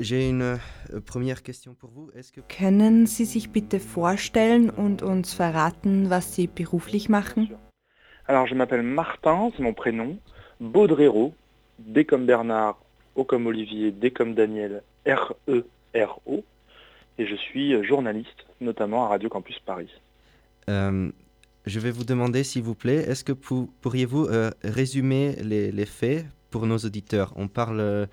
Euh, Können Sie sich bitte vorstellen und uns verraten, was Sie beruflich machen? Alors, je m'appelle Martin, c'est mon prénom. Baudrero, D comme Bernard, O comme Olivier, D comme Daniel, R-E-R-O. Et je suis journaliste, notamment à Radio Campus Paris. Euh, je vais vous demander, s'il vous plaît, est-ce que pourriez-vous euh, résumer les, les, faits pour nos auditeurs? On parle euh,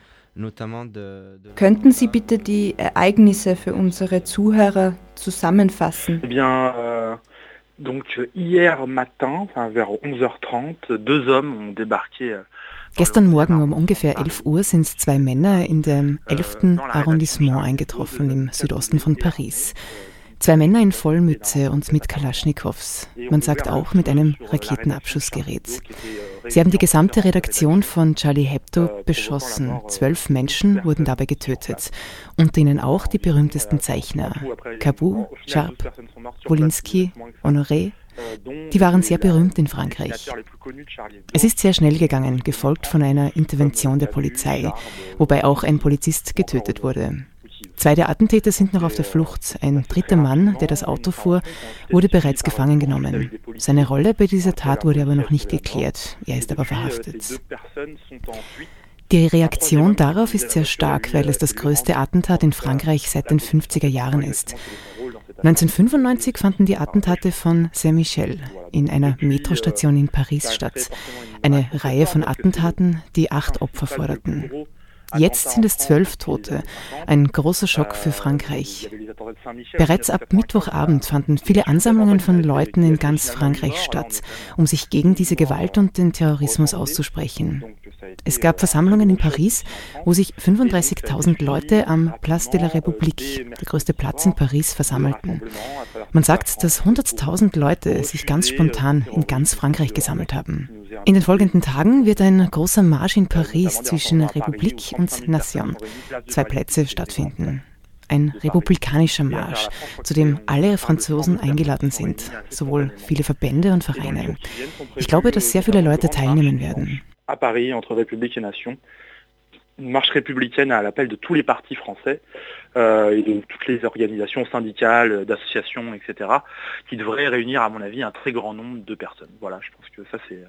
Könnten Sie bitte die Ereignisse für unsere Zuhörer zusammenfassen? Eh euh, donc hier matin, enfin, vers 11h30, deux hommes ont débarqué. Euh, Gestern Morgen um ungefähr 11 Uhr sind zwei Männer in dem 11. Euh, Arrondissement eingetroffen im Südosten von Paris. Zwei Männer in Vollmütze und mit Kalaschnikows. Man sagt auch mit einem Raketenabschussgerät. Sie haben die gesamte Redaktion von Charlie Hebdo beschossen. Zwölf Menschen wurden dabei getötet. Unter ihnen auch die berühmtesten Zeichner. Cabu, Sharp, Wolinski, Honoré, die waren sehr berühmt in Frankreich. Es ist sehr schnell gegangen, gefolgt von einer Intervention der Polizei, wobei auch ein Polizist getötet wurde. Zwei der Attentäter sind noch auf der Flucht. Ein dritter Mann, der das Auto fuhr, wurde bereits gefangen genommen. Seine Rolle bei dieser Tat wurde aber noch nicht geklärt. Er ist aber verhaftet. Die Reaktion darauf ist sehr stark, weil es das größte Attentat in Frankreich seit den 50er Jahren ist. 1995 fanden die Attentate von Saint-Michel in einer Metrostation in Paris statt. Eine Reihe von Attentaten, die acht Opfer forderten. Jetzt sind es zwölf Tote. Ein großer Schock für Frankreich. Bereits ab Mittwochabend fanden viele Ansammlungen von Leuten in ganz Frankreich statt, um sich gegen diese Gewalt und den Terrorismus auszusprechen. Es gab Versammlungen in Paris, wo sich 35.000 Leute am Place de la République, der größte Platz in Paris, versammelten. Man sagt, dass 100.000 Leute sich ganz spontan in ganz Frankreich gesammelt haben. In den folgenden Tagen wird ein großer Marsch in Paris zwischen Republik und Nation, zwei Plätze, stattfinden. Ein republikanischer Marsch, zu dem alle Franzosen eingeladen sind, sowohl viele Verbände und Vereine. Ich glaube, dass sehr viele Leute teilnehmen werden. à Paris entre République et Nation. Une marche républicaine à l'appel de tous les partis français euh, et de toutes les organisations syndicales, d'associations, etc., qui devrait réunir, à mon avis, un très grand nombre de personnes. Voilà, je pense que ça c'est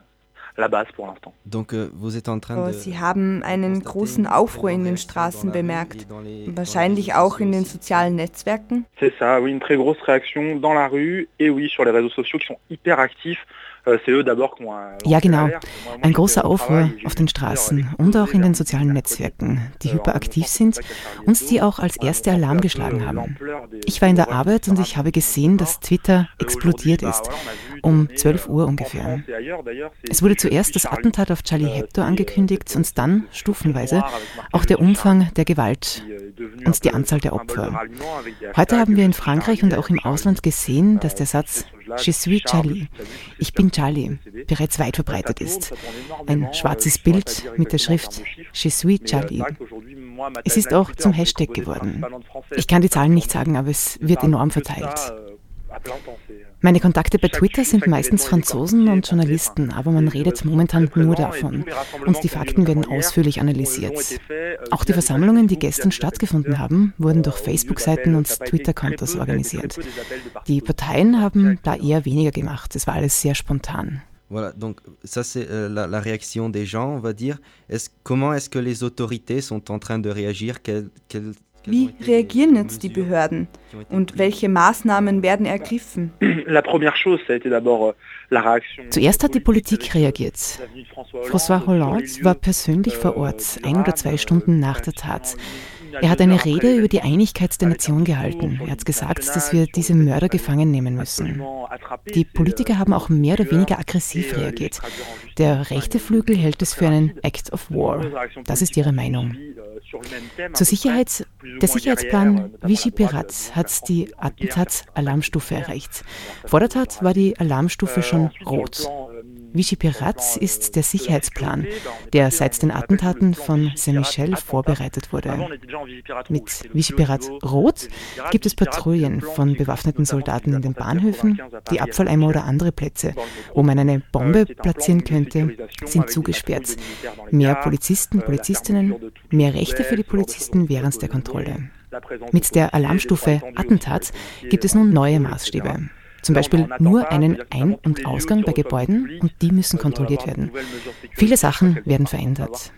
la base pour l'instant. Donc, euh, vous êtes en train oh, de Sie haben einen großen Aufruhr in den Straßen bemerkt, wahrscheinlich auch in den sozialen Netzwerken. C'est ça, oui, une très grosse réaction dans la rue et oui, sur les réseaux sociaux qui sont hyper actifs. Euh, ja, genau. Ein großer Aufruhr auf den Straßen und auch in den sozialen Netzwerken, die euh, hyperaktiv sind und die auch als erste Alarm geschlagen haben. Ich war in der Arbeit und ich habe gesehen, dass Twitter explodiert ist, um 12 Uhr ungefähr. Es wurde zuerst das Attentat auf Charlie Hebdo angekündigt und dann stufenweise auch der Umfang der Gewalt und die Anzahl der Opfer. Heute haben wir in Frankreich und auch im Ausland gesehen, dass der Satz Je suis Charlie, ich bin Charlie, bereits weit verbreitet ist. Ein schwarzes Bild mit der Schrift Je suis Charlie. Es ist auch zum Hashtag geworden. Ich kann die Zahlen nicht sagen, aber es wird enorm verteilt. Meine Kontakte bei Twitter sind meistens Franzosen und Journalisten, aber man redet momentan nur davon. Und die Fakten werden ausführlich analysiert. Auch die Versammlungen, die gestern stattgefunden haben, wurden durch Facebook-Seiten und Twitter-Kontos organisiert. Die Parteien haben da eher weniger gemacht. Es war alles sehr spontan. Voilà, donc ça c'est euh, la, la, réaction des gens, on va dire. Est comment est-ce que les autorités sont en train de réagir quel, quel, wie reagieren jetzt die Behörden und welche Maßnahmen werden ergriffen? Euh, Zuerst hat die Politik reagiert. François Hollande war persönlich vor Ort, ein oder zwei Stunden nach der Tat. Er hat eine Rede über die Einigkeit der Nation gehalten. Er hat gesagt, dass wir diese Mörder gefangen nehmen müssen. Die Politiker haben auch mehr oder weniger aggressiv reagiert. Der rechte Flügel hält es für einen Act of War. Das ist ihre Meinung. Zur Sicherheit, der Sicherheitsplan Vichy Pirat hat die Attentats-Alarmstufe erreicht. Vor der Tat war die Alarmstufe schon rot. Vichy Pirat ist der Sicherheitsplan, der seit den Attentaten von Saint-Michel vorbereitet wurde. Mit Vichy Pirat Rot gibt es Patrouillen von bewaffneten Soldaten in den Bahnhöfen. Die Abfalleimer oder andere Plätze, wo man eine Bombe platzieren könnte, sind zugesperrt. Mehr Polizisten, Polizistinnen, mehr Rechte für die Polizisten während der Kontrolle. Mit der Alarmstufe Attentat gibt es nun neue Maßstäbe. Zum Beispiel nur einen Ein- und Ausgang bei Gebäuden und die müssen kontrolliert werden. Viele Sachen werden verändert.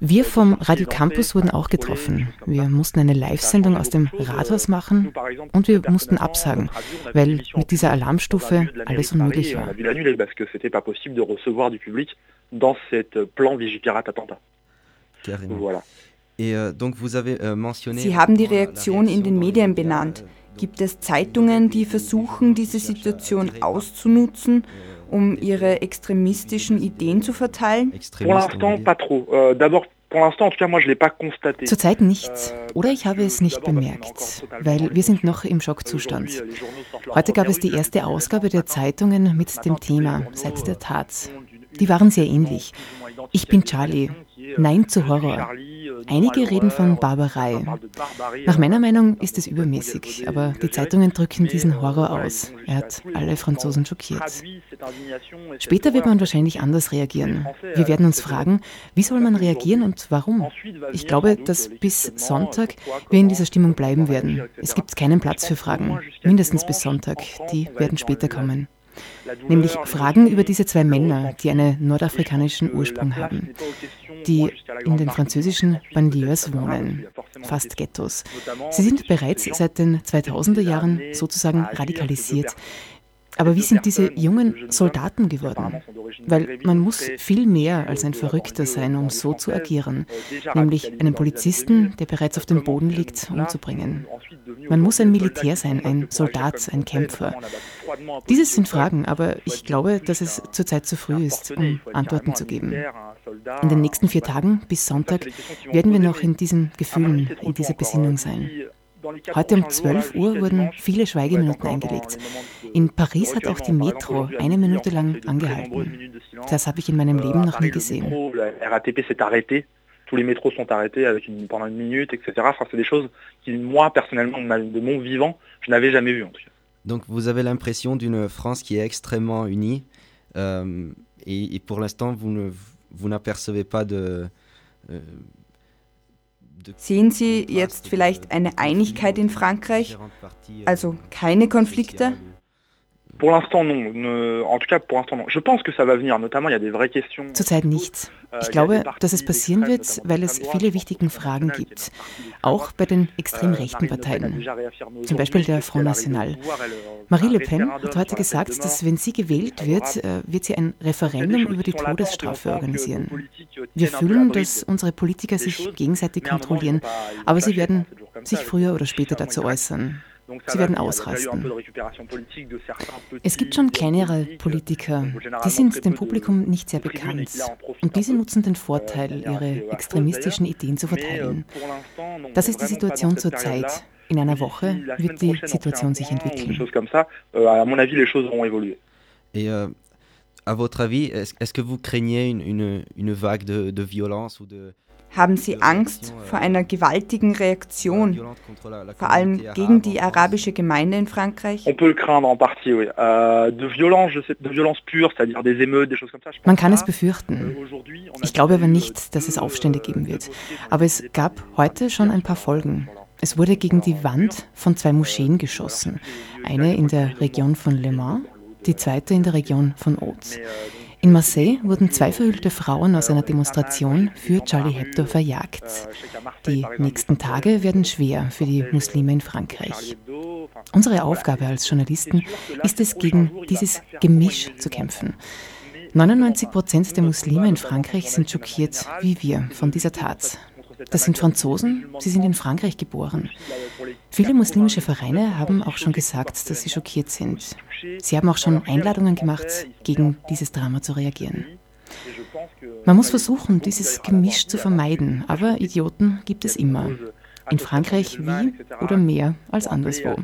Wir vom Radio Campus wurden auch getroffen. Wir mussten eine Live-Sendung aus dem Rathaus machen und wir mussten absagen, weil mit dieser Alarmstufe alles unmöglich war. Euh, Sie haben die Reaktion in den Medien benannt. Gibt es Zeitungen, die versuchen, diese Situation auszunutzen, um ihre extremistischen Ideen zu verteilen? Zurzeit nicht. Oder ich habe es nicht bemerkt, weil wir sind noch im Schockzustand. Heute gab es die erste Ausgabe der Zeitungen mit dem Thema Seit der Tat. Die waren sehr ähnlich. Ich bin Charlie. Nein zu Horror. Einige reden von Barbarei. Nach meiner Meinung ist es übermäßig, aber die Zeitungen drücken diesen Horror aus. Er hat alle Franzosen schockiert. Später wird man wahrscheinlich anders reagieren. Wir werden uns fragen, wie soll man reagieren und warum? Ich glaube, dass bis Sonntag wir in dieser Stimmung bleiben werden. Es gibt keinen Platz für Fragen, mindestens bis Sonntag. Die werden später kommen nämlich Fragen über diese zwei Männer, die einen nordafrikanischen Ursprung haben, die in den französischen Banlieues wohnen, fast Ghettos. Sie sind bereits seit den 2000er Jahren sozusagen radikalisiert. Aber wie sind diese jungen Soldaten geworden? Weil man muss viel mehr als ein Verrückter sein, um so zu agieren, nämlich einen Polizisten, der bereits auf dem Boden liegt, umzubringen. Man muss ein Militär sein, ein Soldat, ein Kämpfer. Dieses sind Fragen, aber ich glaube, dass es zurzeit zu früh ist, um Antworten zu geben. In den nächsten vier Tagen bis Sonntag werden wir noch in diesen Gefühlen, in dieser Besinnung sein. Heute um 12 Uhr wurden viele Schweigeminuten eingelegt. In Paris hat auch die Metro eine Minute lang angehalten. Das habe ich in meinem Leben noch nie gesehen. tous les métros sont arrêtés avec une, pendant une minute, etc. Enfin, c'est des choses qui, moi, personnellement, de mon vivant, je n'avais jamais vues en tout cas. Donc vous avez l'impression d'une France qui est extrêmement unie euh, et, et, pour l'instant vous ne vous n'apercevez pas de, euh, Sehen Sie jetzt vielleicht eine Einigkeit in Frankreich, also keine Konflikte? Pour l'instant, non. Ne, en tout cas, pour l'instant, non. Je pense que ça va venir. Notamment, il y a des vraies questions. Zurzeit nichts. Euh, ich glaube, dass es passieren wird, weil es viele wichtige Fragen gibt. Auch bei den extrem euh, rechten Parteien. Zum Beispiel der Front National. Marie Le Pen hat heute gesagt, dass wenn sie gewählt wird, äh, wird sie ein Referendum über die Todesstrafe organisieren. Wir fühlen, dass unsere Politiker sich gegenseitig kontrollieren, aber sie werden sich früher oder später dazu äußern. Sie werden ausrasten. Es gibt schon kleinere Politiker, die sind dem Publikum nicht sehr bekannt. Und diese nutzen den Vorteil, ihre extremistischen Ideen zu verteilen. Das ist die Situation zurzeit. In einer Woche wird die Situation sich entwickeln. Et euh, à votre avis, est-ce que vous craignez une, une, une vague de, de violence ou de, haben sie Angst vor einer gewaltigen Reaktion, vor allem gegen die arabische Gemeinde in Frankreich? Man kann es befürchten. Euh, ich glaube aber nicht, dass es Aufstände geben wird. Aber es gab heute schon ein paar Folgen. Es wurde gegen die Wand von zwei Moscheen geschossen. Eine in der Region von Le Mans, die zweite in der Region von Haute. In Marseille wurden zwei verhüllte Frauen aus einer Demonstration für Charlie Hebdo verjagt. Die nächsten Tage werden schwer für die Muslime in Frankreich. Unsere Aufgabe als Journalisten ist es, gegen dieses Gemisch zu kämpfen. 99 Prozent der Muslime in Frankreich sind schockiert, wie wir, von dieser Tat. Das sind Franzosen, sie sind in Frankreich geboren. Viele muslimische Vereine haben auch schon gesagt, dass sie schockiert sind. Sie haben auch schon Einladungen gemacht, gegen dieses Drama zu reagieren. Man muss versuchen, dieses Gemisch zu vermeiden, aber Idioten gibt es immer. in Frankreich wie oder mehr als anderswo.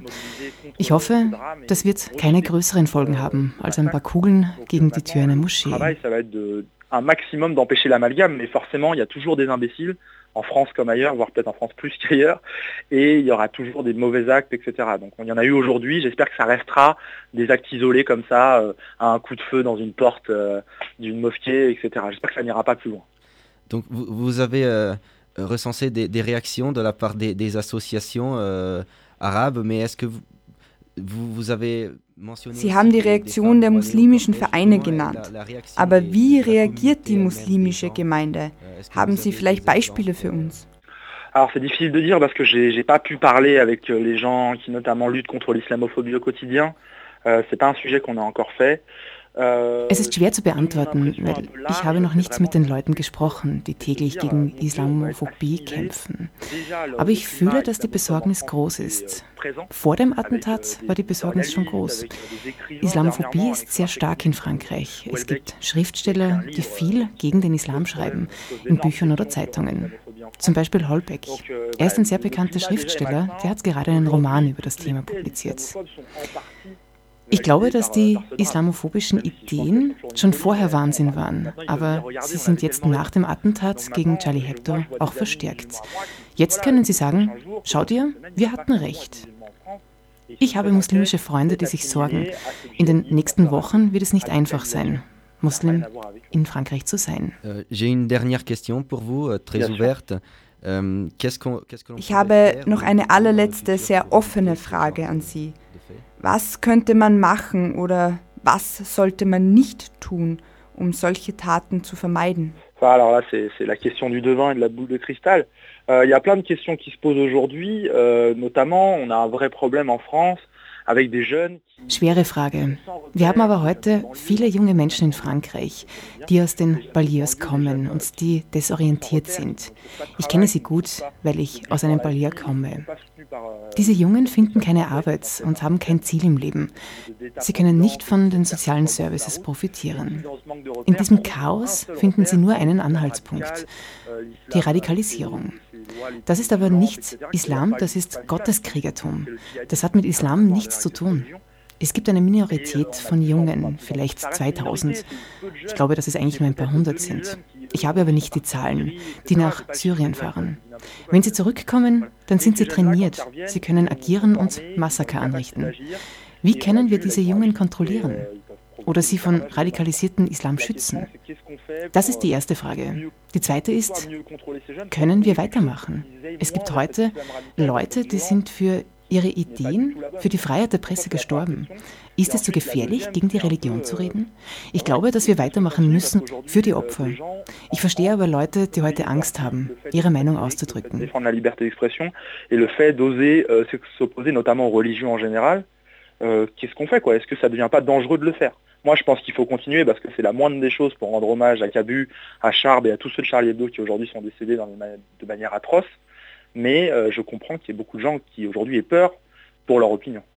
Ich hoffe, das wird keine größeren Folgen haben als ein paar Kugeln gegen die Tür einer Moschee. un maximum d'empêcher l'amalgame, mais forcément, il y a toujours des imbéciles, en France comme ailleurs, voire peut-être en France plus qu'ailleurs, et il y aura toujours des mauvais actes, etc. Donc il y en a eu aujourd'hui, j'espère que ça restera des actes isolés comme ça, euh, à un coup de feu dans une porte euh, d'une mosquée, etc. J'espère que ça n'ira pas plus loin. Donc vous, avez euh, recensé des, réactions de la part des, associations euh, arabes, mais est-ce que vous, Sie haben die Reaktion der muslimischen Vereine genannt. Aber wie reagiert die muslimische Gemeinde? Haben Sie vielleicht Beispiele für uns? Alors c'est difficile de dire parce que j'ai pas pu parler avec euh, les gens qui notamment luttent contre l'islamophobie au quotidien. Euh, c'est pas un sujet qu'on a encore fait. Es ist schwer zu beantworten, weil ich habe noch nichts mit den Leuten gesprochen, die täglich gegen Islamophobie kämpfen. Aber ich fühle, dass die Besorgnis groß ist. Vor dem Attentat war die Besorgnis schon groß. Islamophobie ist sehr stark in Frankreich. Es gibt Schriftsteller, die viel gegen den Islam schreiben, in Büchern oder Zeitungen. Zum Beispiel Holbeck. Er ist ein sehr bekannter Schriftsteller, der hat gerade einen Roman über das Thema publiziert. Ich glaube, dass die islamophobischen Ideen schon vorher Wahnsinn waren, aber sie sind jetzt nach dem Attentat gegen Charlie Hebdo auch verstärkt. Jetzt können Sie sagen, schaut ihr, wir hatten recht. Ich habe muslimische Freunde, die sich sorgen. In den nächsten Wochen wird es nicht einfach sein, Muslim in Frankreich zu sein. J'ai une dernière question pour vous, euh, très ouverte. Euh, ich habe noch eine allerletzte, sehr offene Frage an Sie. Was könnte man machen oder was sollte man nicht tun, um solche Taten zu vermeiden Alors là, c'est la question du devin et de la boule de cristal. Euh, il y a plein de questions qui se posent aujourd'hui, euh, notamment on a un vrai problème en France Schwere Frage. Wir haben aber heute viele junge Menschen in Frankreich, die aus den Banlieues kommen und die desorientiert sind. Ich kenne sie gut, weil ich aus einem Banlieue komme. Diese Jungen finden keine Arbeit und haben kein Ziel im Leben. Sie können nicht von den sozialen Services profitieren. In diesem Chaos finden sie nur einen Anhaltspunkt, die Radikalisierung. Das ist aber nicht Islam, das ist Gotteskriegertum. Das hat mit Islam nichts zu tun. Es gibt eine Minorität von Jungen, vielleicht 2000. Ich glaube, dass es eigentlich nur ein paar hundert sind. Ich habe aber nicht die Zahlen, die nach Syrien fahren. Wenn sie zurückkommen, dann sind sie trainiert. Sie können agieren und Massaker anrichten. Wie können wir diese Jungen kontrollieren? Oder sie von radikalisierten Islam schützen? Das ist die erste Frage. Die zweite ist, können wir weitermachen? Es gibt heute Leute, die sind für ihre Ideen für die Freiheit der Presse gestorben. Ist es zu so gefährlich, gegen die Religion zu reden? Ich glaube, dass wir weitermachen müssen für die Opfer. Ich verstehe aber Leute, die heute Angst haben, ihre Meinung auszudrücken. Euh, qu'est-ce qu'on fait quoi Est-ce que ça devient pas dangereux de le faire Moi, je pense qu'il faut continuer parce que c'est la moindre des choses pour rendre hommage à Cabu, à Charb et à tous ceux de Charlie Hebdo qui aujourd'hui sont décédés de manière atroce mais euh, je comprends qu'il y ait beaucoup de gens qui aujourd'hui aient peur pour leur opinion.